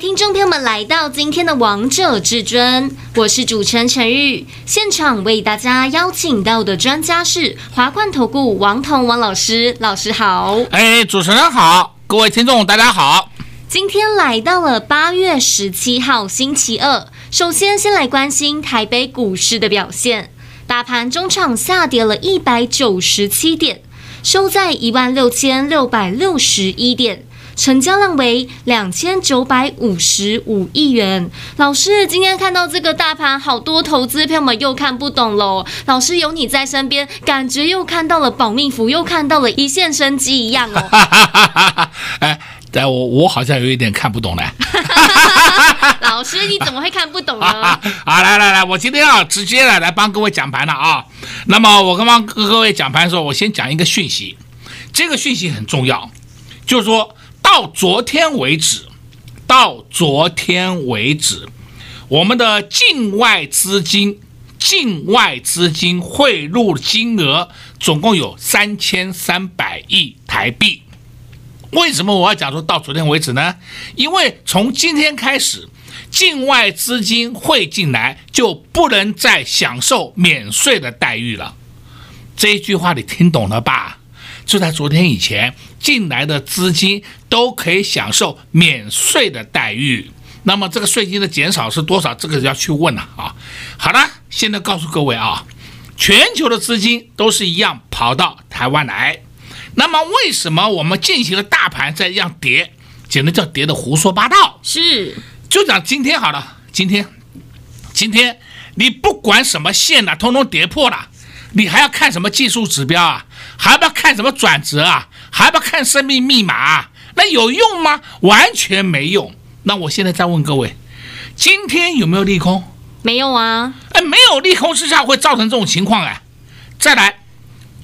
听众朋友们来到今天的《王者至尊》，我是主持人陈玉。现场为大家邀请到的专家是华冠投顾王彤王老师，老师好。哎，主持人好，各位听众大家好。今天来到了八月十七号星期二，首先先来关心台北股市的表现。大盘中场下跌了一百九十七点，收在一万六千六百六十一点，成交量为两千九百五十五亿元。老师，今天看到这个大盘，好多投资朋友们又看不懂喽。老师有你在身边，感觉又看到了保命符，又看到了一线生机一样哦。哎。但我我好像有一点看不懂嘞，老师你怎么会看不懂呢？好，来来来，我今天要直接来来帮各位讲盘了啊。那么我刚刚跟各位讲盘的时候，我先讲一个讯息，这个讯息很重要，就是说到昨天为止，到昨天为止，我们的境外资金境外资金汇入金额总共有三千三百亿台币。为什么我要讲说到昨天为止呢？因为从今天开始，境外资金汇进来就不能再享受免税的待遇了。这一句话你听懂了吧？就在昨天以前，进来的资金都可以享受免税的待遇。那么这个税金的减少是多少？这个要去问了啊。好了，现在告诉各位啊，全球的资金都是一样跑到台湾来。那么为什么我们进行了大盘在这样跌，简直叫跌的胡说八道？是，就讲今天好了，今天，今天你不管什么线呐，通通跌破了，你还要看什么技术指标啊？还要不要看什么转折啊？还要不要看生命密码啊？那有用吗？完全没用。那我现在再问各位，今天有没有利空？没有啊。哎，没有利空之下会造成这种情况哎。再来。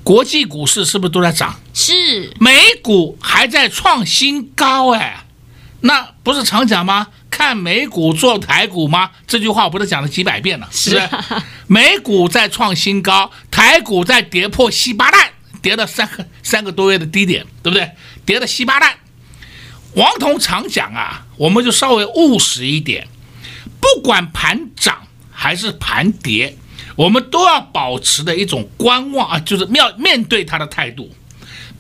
国际股市是不是都在涨？是，美股还在创新高哎，那不是常讲吗？看美股做台股吗？这句话我不是讲了几百遍了，是不是？是美股在创新高，台股在跌破稀巴烂，跌了三个三个多月的低点，对不对？跌的稀巴烂。王彤常讲啊，我们就稍微务实一点，不管盘涨还是盘跌。我们都要保持的一种观望啊，就是面面对它的态度，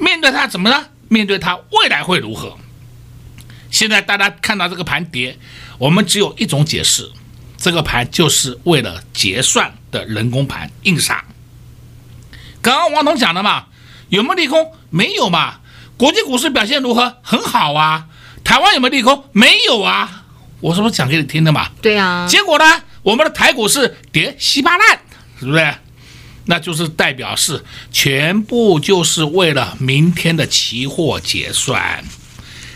面对它怎么呢？面对它未来会如何？现在大家看到这个盘跌，我们只有一种解释，这个盘就是为了结算的人工盘硬杀。刚刚王彤讲的嘛，有没有利空？没有嘛。国际股市表现如何？很好啊。台湾有没有利空？没有啊。我是不是讲给你听的嘛？对啊。结果呢？我们的台股是跌稀巴烂。是不是？那就是代表是全部就是为了明天的期货结算。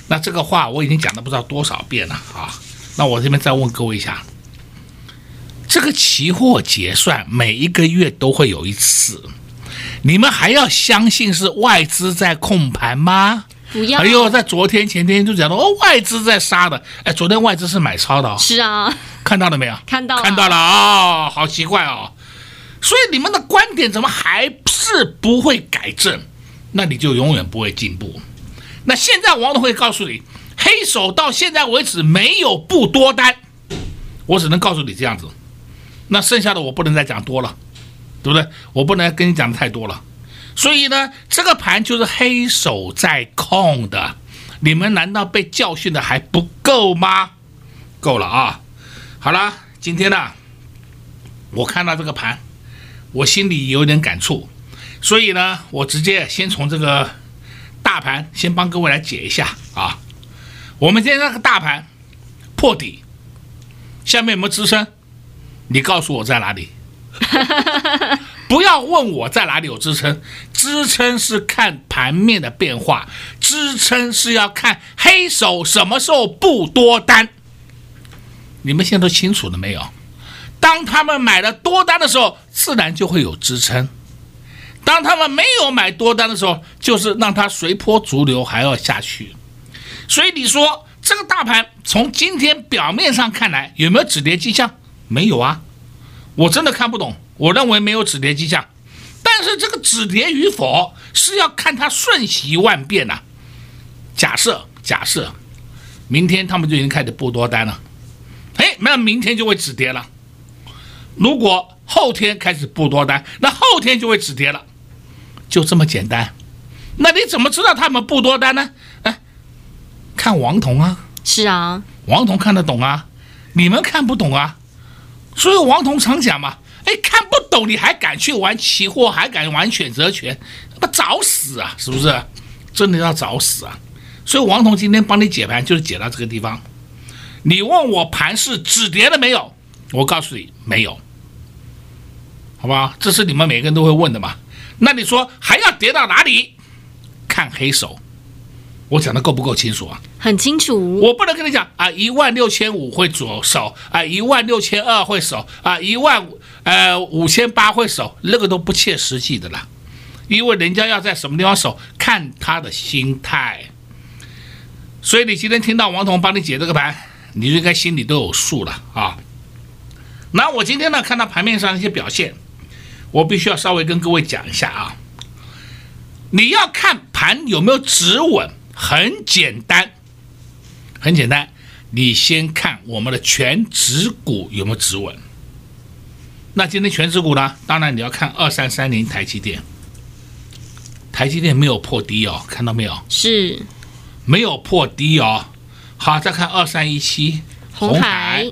那这个话我已经讲了不知道多少遍了啊。那我这边再问各位一下，这个期货结算每一个月都会有一次，你们还要相信是外资在控盘吗？不要。哎呦，在昨天前天就讲到哦，外资在杀的。哎，昨天外资是买超的哦。是啊。看到了没有？看到了。看到了啊、哦，好奇怪哦。所以你们的观点怎么还是不会改正？那你就永远不会进步。那现在王总会告诉你，黑手到现在为止没有不多单，我只能告诉你这样子。那剩下的我不能再讲多了，对不对？我不能跟你讲的太多了。所以呢，这个盘就是黑手在控的。你们难道被教训的还不够吗？够了啊！好了，今天呢，我看到这个盘。我心里有点感触，所以呢，我直接先从这个大盘先帮各位来解一下啊。我们今天那个大盘破底，下面有没有支撑？你告诉我在哪里？不要问我在哪里有支撑，支撑是看盘面的变化，支撑是要看黑手什么时候不多单。你们现在都清楚了没有？当他们买了多单的时候，自然就会有支撑；当他们没有买多单的时候，就是让它随波逐流，还要下去。所以你说这个大盘从今天表面上看来有没有止跌迹象？没有啊，我真的看不懂。我认为没有止跌迹象，但是这个止跌与否是要看它瞬息万变呐、啊。假设假设，明天他们就已经开始布多单了，哎，那明天就会止跌了。如果后天开始布多单，那后天就会止跌了，就这么简单。那你怎么知道他们布多单呢？哎，看王彤啊，是啊，王彤看得懂啊，你们看不懂啊。所以王彤常讲嘛。哎，看不懂你还敢去玩期货，还敢玩选择权，那找死啊！是不是？真的要找死啊！所以王彤今天帮你解盘，就是解到这个地方。你问我盘是止跌了没有？我告诉你没有，好吧？这是你们每个人都会问的嘛。那你说还要跌到哪里？看黑手。我讲的够不够清楚啊？很清楚。我不能跟你讲啊，一万六千五会左手啊，一万六千二会手啊，一万呃五千八会手，那个都不切实际的啦。因为人家要在什么地方守，看他的心态。所以你今天听到王彤帮你解这个盘，你就应该心里都有数了啊。那我今天呢，看到盘面上一些表现，我必须要稍微跟各位讲一下啊。你要看盘有没有止稳。很简单，很简单，你先看我们的全指股有没有止稳。那今天全指股呢？当然你要看二三三零台积电，台积电没有破低哦，看到没有？是，没有破低哦。好，再看二三一七红海，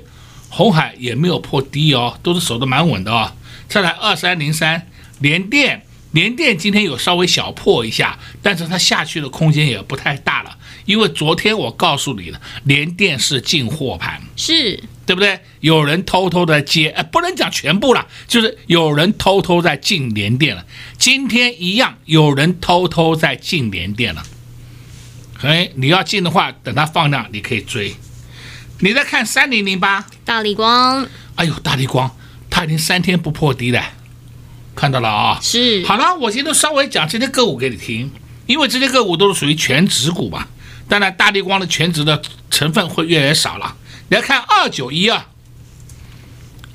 红海也没有破低哦，都是守得蛮稳的哦。再来二三零三联电。联电今天有稍微小破一下，但是它下去的空间也不太大了，因为昨天我告诉你了，联电是进货盘，是对不对？有人偷偷的接，哎，不能讲全部了，就是有人偷偷在进联电了。今天一样，有人偷偷在进联电了。哎，你要进的话，等它放量，你可以追。你再看三零零八大力光，哎呦，大力光，它已经三天不破低了。看到了啊，是好了，我今天稍微讲这些个股给你听，因为这些个股都是属于全值股嘛。当然，大地光的全值的成分会越来越少了。你要看二九一二，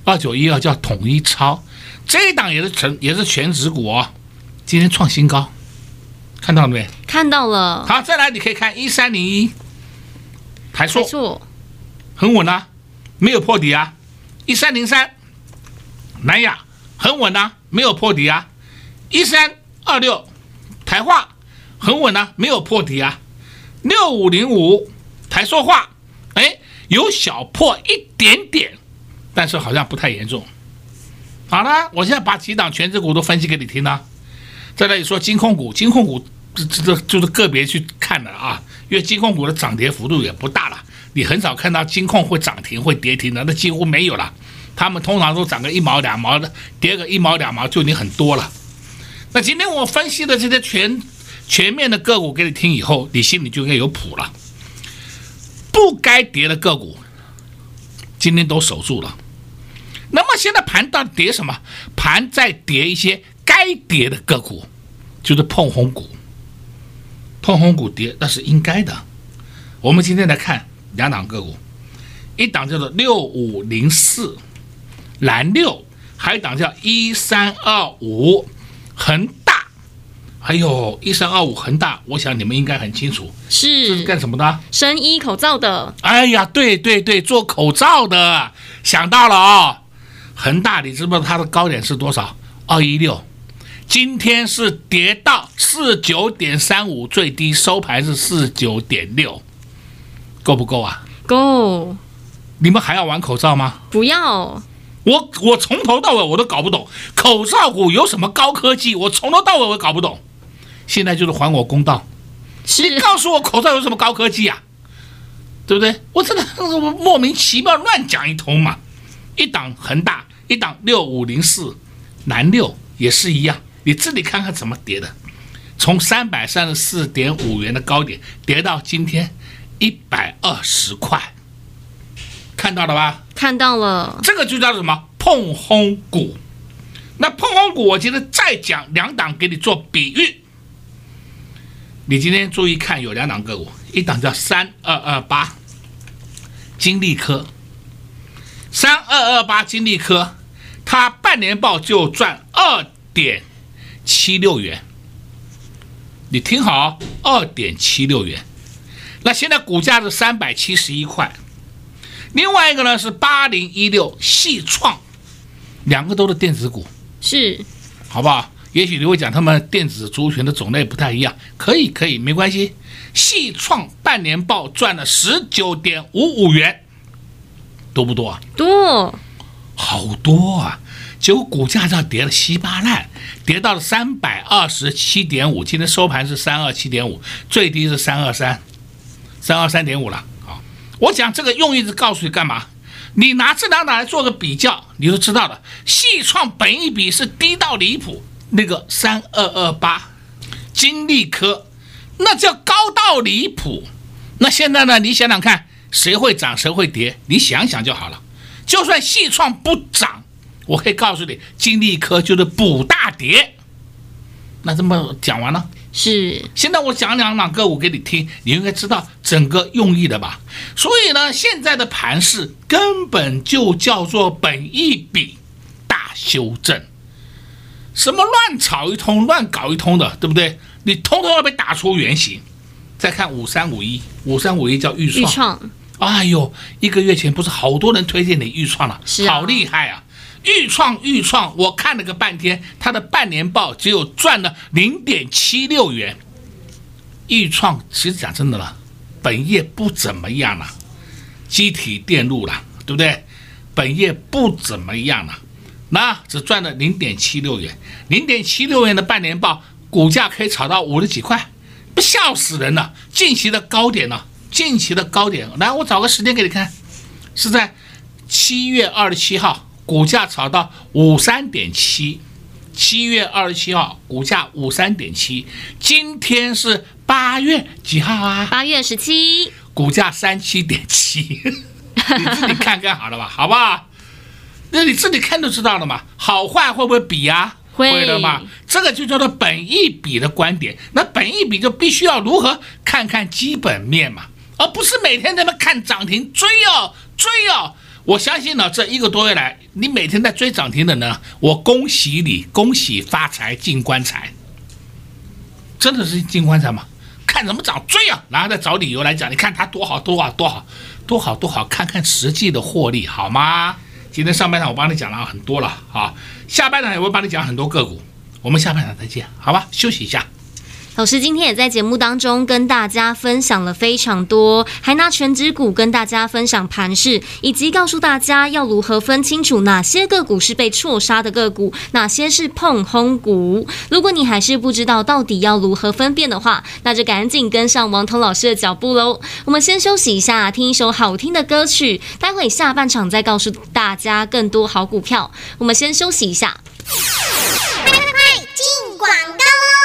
二九一二叫统一超，这一档也是成也是全值股哦，今天创新高，看到了没？看到了。好，再来你可以看一三零一，台塑，台塑很稳啊，没有破底啊。一三零三，南亚很稳啊。没有破底啊，一三二六，台化很稳啊，没有破底啊，六五零五台塑化，哎，有小破一点点，但是好像不太严重。好了，我现在把几档全值股都分析给你听了。再来说金控股，金控股这这这就是个别去看的啊，因为金控股的涨跌幅度也不大了，你很少看到金控会涨停会跌停的，那几乎没有了。他们通常都涨个一毛两毛的，跌个一毛两毛就已经很多了。那今天我分析的这些全全面的个股给你听以后，你心里就应该有谱了。不该跌的个股，今天都守住了。那么现在盘到底跌什么？盘在跌一些该跌的个股，就是碰红股。碰红股跌那是应该的。我们今天来看两档个股，一档叫做六五零四。蓝六，还有一档叫一三二五，恒大，哎呦一三二五恒大，我想你们应该很清楚，是这是干什么的？生医口罩的。哎呀，对对对，做口罩的，想到了啊、哦。恒大，你知不知道它的高点是多少？二一六，今天是跌到四九点三五，最低收盘是四九点六，够不够啊？够。你们还要玩口罩吗？不要。我我从头到尾我都搞不懂，口罩股有什么高科技？我从头到尾我搞不懂，现在就是还我公道，是你告诉我口罩有什么高科技啊？对不对？我真的我莫名其妙乱讲一通嘛！一档恒大，一档六五零四，南六也是一样，你自己看看怎么跌的，从三百三十四点五元的高点跌到今天一百二十块。看到了吧？看到了，这个就叫什么碰轰股。那碰轰股，我今天再讲两档给你做比喻。你今天注意看，有两档个股，一档叫三二二八，金利科。三二二八金利科，它半年报就赚二点七六元。你听好，二点七六元。那现在股价是三百七十一块。另外一个呢是八零一六细创，两个都是电子股，是，好不好？也许你会讲他们电子族群的种类不太一样，可以可以，没关系。细创半年报赚了十九点五五元，多不多啊？多，好多啊！结果股价这跌了稀巴烂，跌到了三百二十七点五，今天收盘是三二七点五，最低是三二三，三二三点五了。我讲这个用意是告诉你干嘛？你拿这两档来做个比较，你就知道了。细创本一比是低到离谱，那个三二二八，金利科那叫高到离谱。那现在呢？你想想看，谁会涨，谁会跌？你想想就好了。就算细创不涨，我可以告诉你，金利科就是补大跌。那这么讲完了。是，现在我讲两档个股给你听，你应该知道整个用意的吧？所以呢，现在的盘势根本就叫做本一笔大修正，什么乱炒一通、乱搞一通的，对不对？你通通要被打出原形。再看五三五一，五三五一叫预创，创哎呦，一个月前不是好多人推荐你预创了，啊，好厉害啊！钰创，钰创，我看了个半天，它的半年报只有赚了零点七六元。钰创其实讲真的了，本业不怎么样了，机体电路了，对不对？本业不怎么样了，那只赚了零点七六元，零点七六元的半年报，股价可以炒到五十几块，不笑死人了。近期的高点呢？近期的高点，来，我找个时间给你看，是在七月二十七号。股价炒到五三点七，七月二十七号股价五三点七，今天是八月几号啊？八月十七，股价三七点七，你自己看看好了吧，好不好？那你自己看就知道了嘛，好坏会不会比啊？会，会的嘛，这个就叫做本一比的观点。那本一比就必须要如何看看基本面嘛，而不是每天在那看涨停追哦追哦。我相信呢，这一个多月来，你每天在追涨停的呢，我恭喜你，恭喜发财进棺材，真的是进棺材吗？看怎么涨追啊，然后再找理由来讲，你看它多好多好多好多好多好，看看实际的获利好吗？今天上半场我帮你讲了很多了啊，下半场也会帮你讲很多个股，我们下半场再见，好吧？休息一下。老师今天也在节目当中跟大家分享了非常多，还拿全指股跟大家分享盘势，以及告诉大家要如何分清楚哪些个股是被错杀的个股，哪些是膨风股。如果你还是不知道到底要如何分辨的话，那就赶紧跟上王彤老师的脚步喽。我们先休息一下，听一首好听的歌曲，待会下半场再告诉大家更多好股票。我们先休息一下。快进广告喽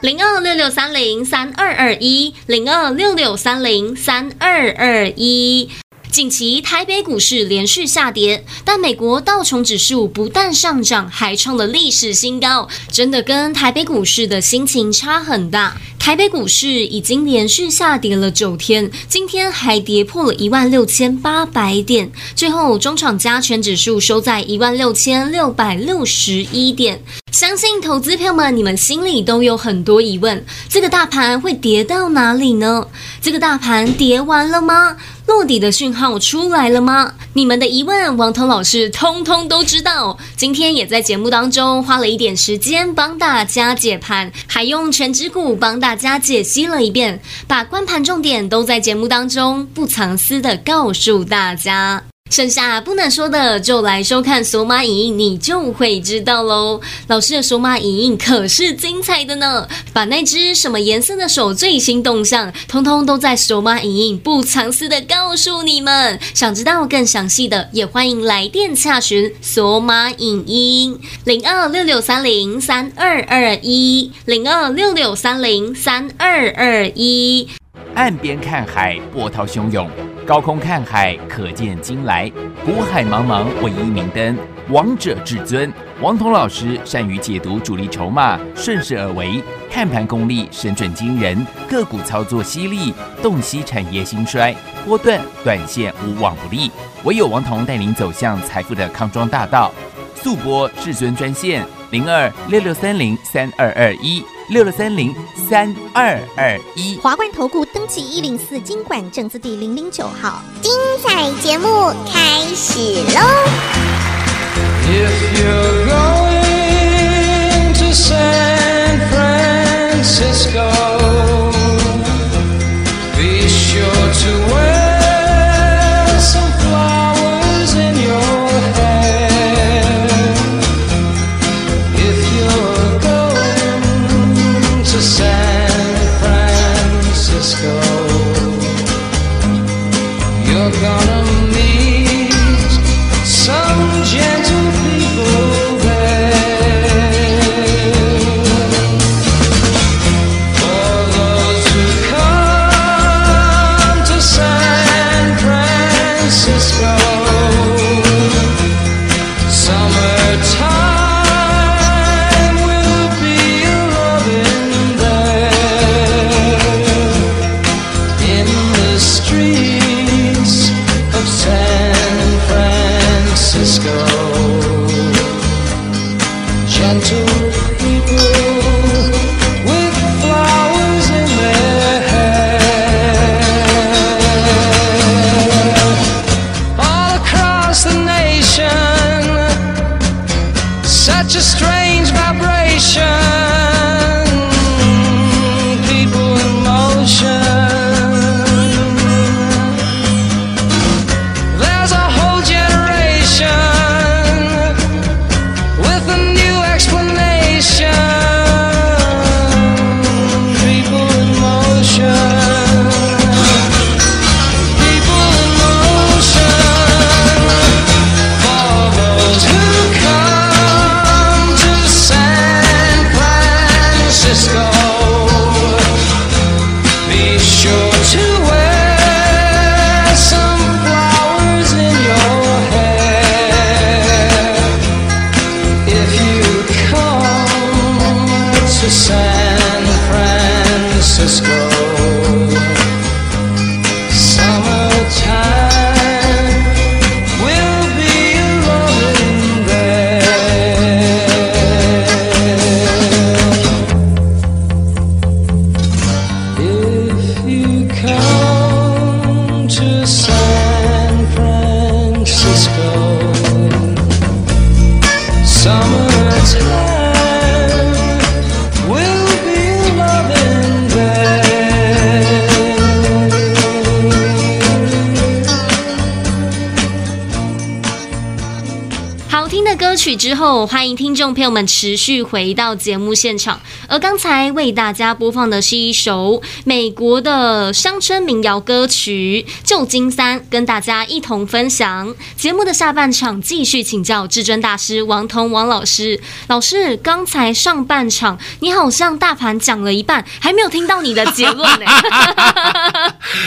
零二六六三零三二二一，零二六六三零三二二一。近期台北股市连续下跌，但美国道琼指数不但上涨，还创了历史新高，真的跟台北股市的心情差很大。台北股市已经连续下跌了九天，今天还跌破了一万六千八百点，最后中场加权指数收在一万六千六百六十一点。相信投资票们，你们心里都有很多疑问：这个大盘会跌到哪里呢？这个大盘跌完了吗？落底的讯号出来了吗？你们的疑问，王彤老师通通都知道。今天也在节目当中花了一点时间帮大家解盘，还用权值股帮大家解析了一遍，把关盘重点都在节目当中不藏私的告诉大家。剩下不能说的，就来收看索马影音，你就会知道喽。老师的索马影音可是精彩的呢，把那只什么颜色的手最新动向，通通都在索马影音不藏私的告诉你们。想知道更详细的，也欢迎来电洽询索马影音零二六六三零三二二一零二六六三零三二二一。岸边看海，波涛汹涌；高空看海，可见金来。古海茫茫，唯一明灯。王者至尊。王彤老师善于解读主力筹码，顺势而为，看盘功力神准惊人，个股操作犀利，洞悉产业兴衰，波段短线无往不利。唯有王彤带领走向财富的康庄大道。速播至尊专线零二六六三零三二二一六六三零三二二一。华冠投顾记一零四经管证字第零零九号。精彩节目开始喽！If you're going to San Francisco, 欢迎听众朋友们持续回到节目现场。而刚才为大家播放的是一首美国的乡村民谣歌曲《旧金山》，跟大家一同分享。节目的下半场继续请教至尊大师王彤王老师。老师，刚才上半场你好像大盘讲了一半，还没有听到你的结论呢。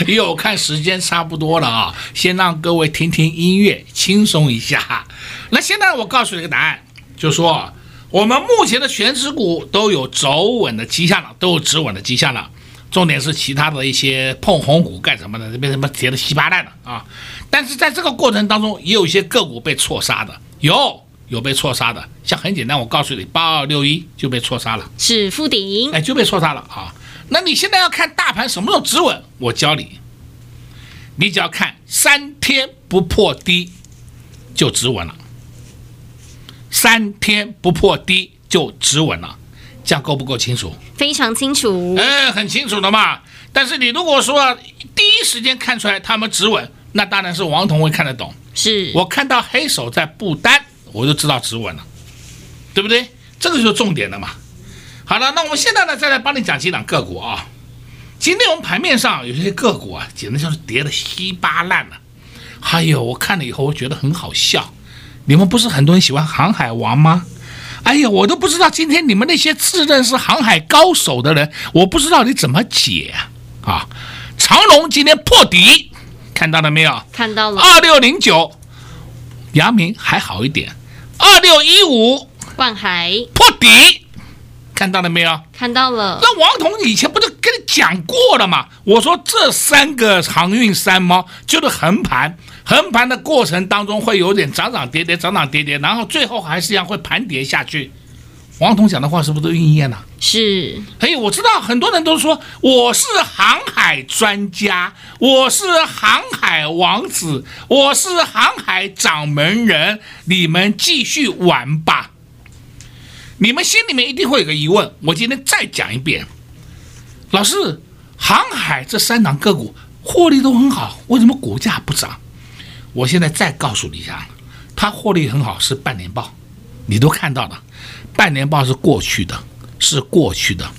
因为我看时间差不多了啊，先让各位听听音乐，轻松一下。那现在我告诉你个答案，就是说我们目前的全指股都有走稳的迹象了，都有止稳的迹象了。重点是其他的一些碰红股干什么的，被什么跌的稀巴烂的啊！但是在这个过程当中，也有一些个股被错杀的，有有被错杀的。像很简单，我告诉你，八二六一就被错杀了，是富鼎，哎，就被错杀了啊！那你现在要看大盘什么时候止稳，我教你，你只要看三天不破低就止稳了。三天不破低就止稳了，这样够不够清楚？非常清楚，哎，很清楚的嘛。但是你如果说第一时间看出来他们止稳，那当然是王彤会看得懂。是我看到黑手在布单，我就知道止稳了，对不对？这个就是重点了嘛。好了，那我们现在呢，再来帮你讲几档个股啊。今天我们盘面上有些个股啊，简直像是跌得稀巴烂了。哎呦，我看了以后，我觉得很好笑。你们不是很多人喜欢航海王吗？哎呀，我都不知道今天你们那些自认是航海高手的人，我不知道你怎么解啊！啊，长隆今天破底，看到了没有？看到了。二六零九，阳明还好一点，二六一五万海破底，看到了没有？看到了。那王彤以前不是跟你讲过了吗？我说这三个航运三猫就是横盘，横盘的过程当中会有点涨涨跌跌，涨涨跌跌，然后最后还是一样会盘跌下去。王彤讲的话是不是都应验了？是。哎，我知道很多人都说我是航海专家，我是航海王子，我是航海掌门人，你们继续玩吧。你们心里面一定会有个疑问，我今天再讲一遍。老师，航海这三档个股获利都很好，为什么股价不涨？我现在再告诉你一下，它获利很好是半年报，你都看到了。半年报是过去的，是过去的。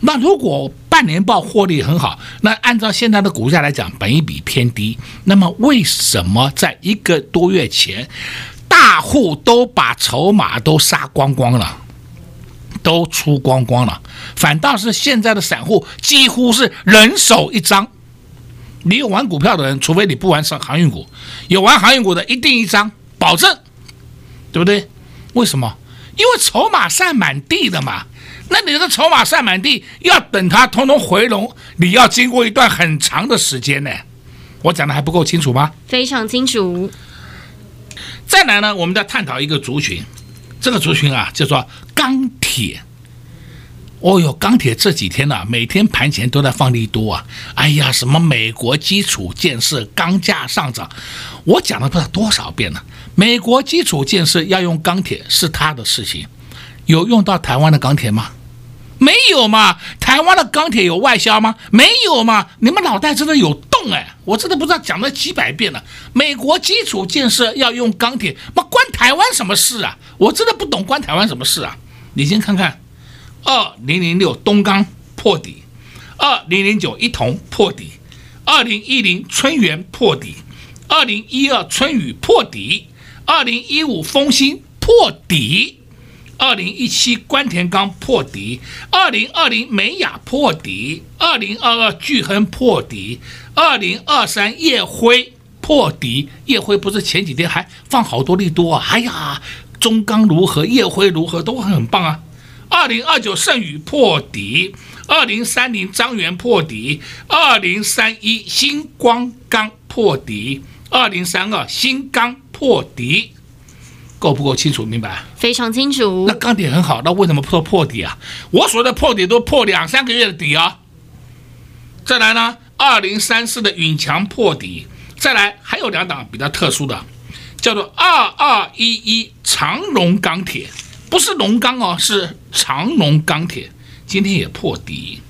那如果半年报获利很好，那按照现在的股价来讲，本一比偏低。那么为什么在一个多月前，大户都把筹码都杀光光了，都出光光了，反倒是现在的散户几乎是人手一张。你有玩股票的人，除非你不玩上航运股，有玩航运股的一定一张，保证，对不对？为什么？因为筹码散满地的嘛，那你这个筹码散满地，要等它通通回笼，你要经过一段很长的时间呢。我讲的还不够清楚吗？非常清楚。再来呢，我们再探讨一个族群，这个族群啊叫做钢铁。哦哟，钢铁这几天呢、每天盘前都在放利多啊。哎呀，什么美国基础建设钢价上涨，我讲了不知道多少遍了。美国基础建设要用钢铁是他的事情，有用到台湾的钢铁吗？没有嘛。台湾的钢铁有外销吗？没有嘛。你们脑袋真的有洞哎！我真的不知道讲了几百遍了。美国基础建设要用钢铁，那关台湾什么事啊？我真的不懂关台湾什么事啊？你先看看。二零零六东钢破底，二零零九一铜破底，二零一零春源破底，二零一二春雨破底，二零一五丰兴破底，二零一七关田钢破底，二零二零美雅破底，二零二二巨亨破底，二零二三夜辉破底。夜辉不是前几天还放好多利多啊？哎呀，中钢如何，烨辉如何都很棒啊。二零二九盛宇破底，二零三零张元破底，二零三一星光钢破底，二零三二新钢破底，够不够清楚明白？非常清楚。那钢铁很好，那为什么破破底啊？我说的破底都破两三个月的底啊。再来呢，二零三四的允强破底，再来还有两档比较特殊的，叫做二二一一长荣钢铁。不是龙钢哦，是长荣钢铁，今天也破底。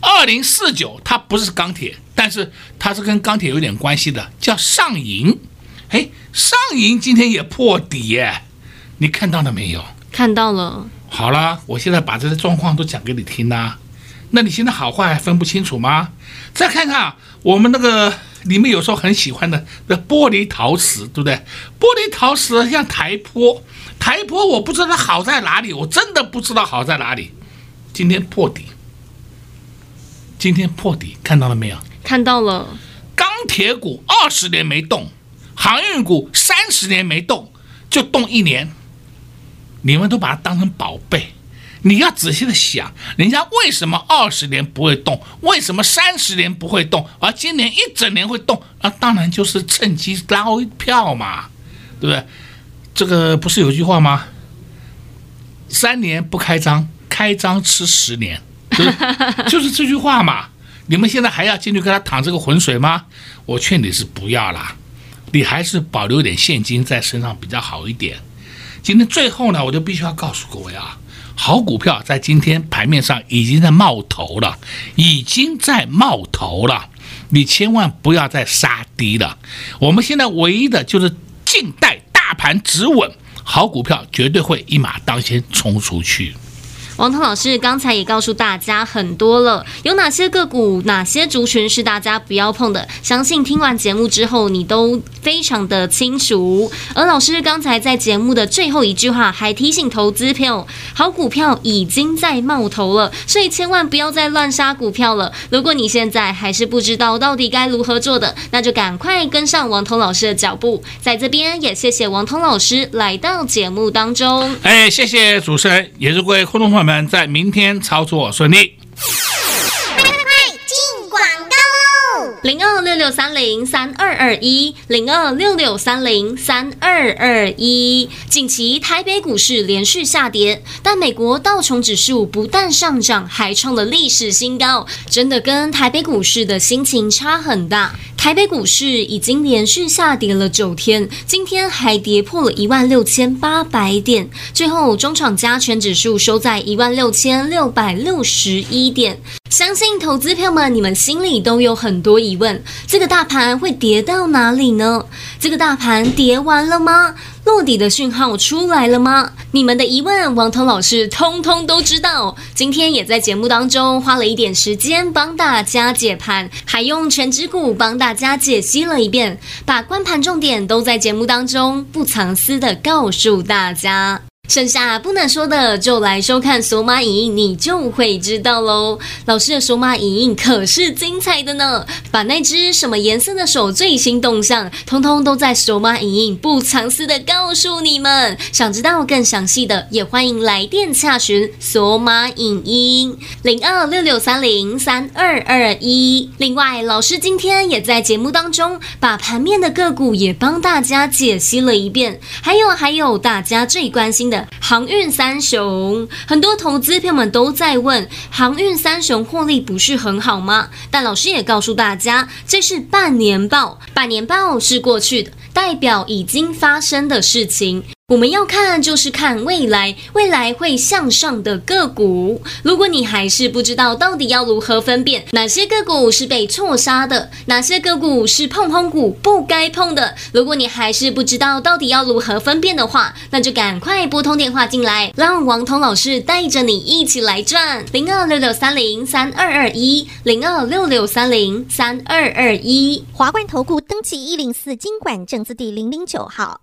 二零四九它不是钢铁，但是它是跟钢铁有点关系的，叫上银。哎，上银今天也破底耶，你看到了没有？看到了。好了，我现在把这些状况都讲给你听啦。那你现在好坏还分不清楚吗？再看看我们那个。你们有时候很喜欢的那玻璃陶瓷，对不对？玻璃陶瓷像台玻，台玻我不知道它好在哪里，我真的不知道好在哪里。今天破底，今天破底，看到了没有？看到了。钢铁股二十年没动，航运股三十年没动，就动一年，你们都把它当成宝贝。你要仔细的想，人家为什么二十年不会动，为什么三十年不会动，而今年一整年会动？那，当然就是趁机捞一票嘛，对不对？这个不是有句话吗？三年不开张，开张吃十年，对不对？就是这句话嘛。你们现在还要进去跟他淌这个浑水吗？我劝你是不要啦，你还是保留点现金在身上比较好一点。今天最后呢，我就必须要告诉各位啊。好股票在今天盘面上已经在冒头了，已经在冒头了，你千万不要再杀低了。我们现在唯一的就是静待大盘止稳，好股票绝对会一马当先冲出去。王涛老师刚才也告诉大家很多了，有哪些个股、哪些族群是大家不要碰的？相信听完节目之后，你都非常的清楚。而老师刚才在节目的最后一句话还提醒投资朋友，好股票已经在冒头了，所以千万不要再乱杀股票了。如果你现在还是不知道到底该如何做的，那就赶快跟上王彤老师的脚步。在这边也谢谢王彤老师来到节目当中。哎，谢谢主持人，也祝各位观众朋友们在明天操作顺利。零二六六三零三二二一，零二六六三零三二二一。近期台北股市连续下跌，但美国道琼指数不但上涨，还创了历史新高，真的跟台北股市的心情差很大。台北股市已经连续下跌了九天，今天还跌破了一万六千八百点，最后中场加权指数收在一万六千六百六十一点。相信投资票们，你们心里都有很多疑问：这个大盘会跌到哪里呢？这个大盘跌完了吗？落底的讯号出来了吗？你们的疑问，王彤老师通通都知道。今天也在节目当中花了一点时间帮大家解盘，还用权值股帮大家解析了一遍，把关盘重点都在节目当中不藏私的告诉大家。剩下不能说的，就来收看索马影音，你就会知道喽。老师的索马影音可是精彩的呢，把那只什么颜色的手最新动向，通通都在索马影音不藏私的告诉你们。想知道更详细的，也欢迎来电洽询索马影音零二六六三零三二二一。另外，老师今天也在节目当中把盘面的个股也帮大家解析了一遍，还有还有大家最关心的。航运三雄，很多投资朋友们都在问，航运三雄获利不是很好吗？但老师也告诉大家，这是半年报，半年报是过去的，代表已经发生的事情。我们要看，就是看未来，未来会向上的个股。如果你还是不知道到底要如何分辨哪些个股是被错杀的，哪些个股是碰碰股不该碰的，如果你还是不知道到底要如何分辨的话，那就赶快拨通电话进来，让王彤老师带着你一起来赚零二六六三零三二二一零二六六三零三二二一华冠投顾登记一零四金管证字第零零九号。